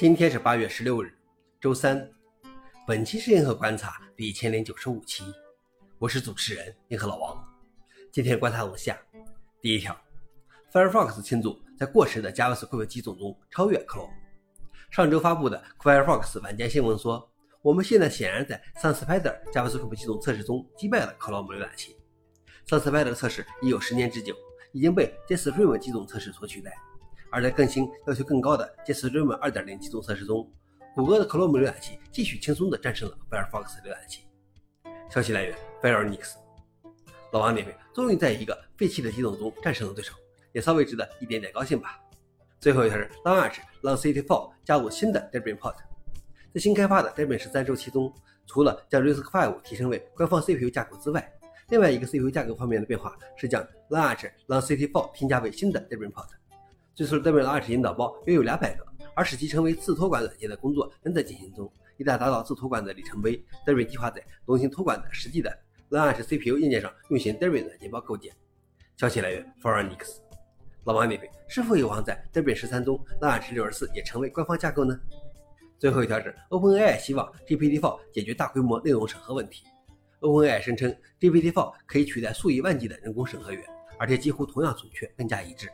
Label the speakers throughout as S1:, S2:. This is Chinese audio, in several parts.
S1: 今天是八月十六日，周三。本期是银河观察第一千零九十五期，我是主持人银河老王。今天观察如下：第一条，Firefox 庆祝在过时的 JavaScript 机种中超越 Chrome。上周发布的 Firefox 晚间新闻说，我们现在显然在 SunSpider JavaScript 机种测试中击败了 Chrome 浏览器。SunSpider 测试已有十年之久，已经被 JetStream 机种测试所取代。而在更新要求更高的 JetStream 2.0机种测试中，谷歌的 Chrome 浏览器继续轻松地战胜了 Firefox 浏览器。消息来源：Firenix。老王点评：终于在一个废弃的系统中战胜了对手，也稍微值得一点点高兴吧。最后一条是 Launch 让 City4 加入新的 Debian port。在新开发的 Debian 13周期中，除了将 RISC-V 提升为官方 CPU 架构之外，另外一个 CPU 架构方面的变化是将 Launch 让 City4 添加为新的 Debian port。最初，Debian 的 Arch 引导包约有两百个，而使其成为自托管软件的工作仍在进行中。一旦达到自托管的里程碑，Debian 计划在龙芯托管的实际的 Arch CPU 硬件上运行 Debian 软件包构建。消息来源 f o r e i g n x 老王点评：是否有望在 Debian 十三中，Arch 六十四也成为官方架构呢？最后一条是 OpenAI 希望 GPT-4 解决大规模内容审核问题。OpenAI 声称 GPT-4 可以取代数以万计的人工审核员，而且几乎同样准确，更加一致。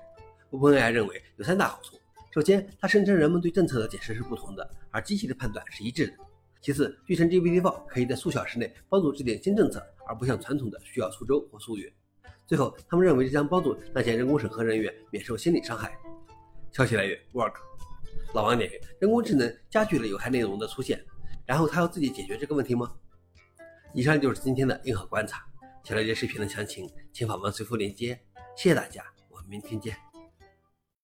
S1: OpenAI 认为有三大好处：首先，它声称人们对政策的解释是不同的，而机器的判断是一致的；其次，据称 GPT-4 可以在数小时内帮助制定新政策，而不像传统的需要数周或数月；最后，他们认为这将帮助那些人工审核人员免受心理伤害。消息来源：Work。老王点评：人工智能加剧了有害内容的出现，然后他要自己解决这个问题吗？以上就是今天的硬核观察。想了解视频的详情，请访问随附链接。谢谢大家，我们明天见。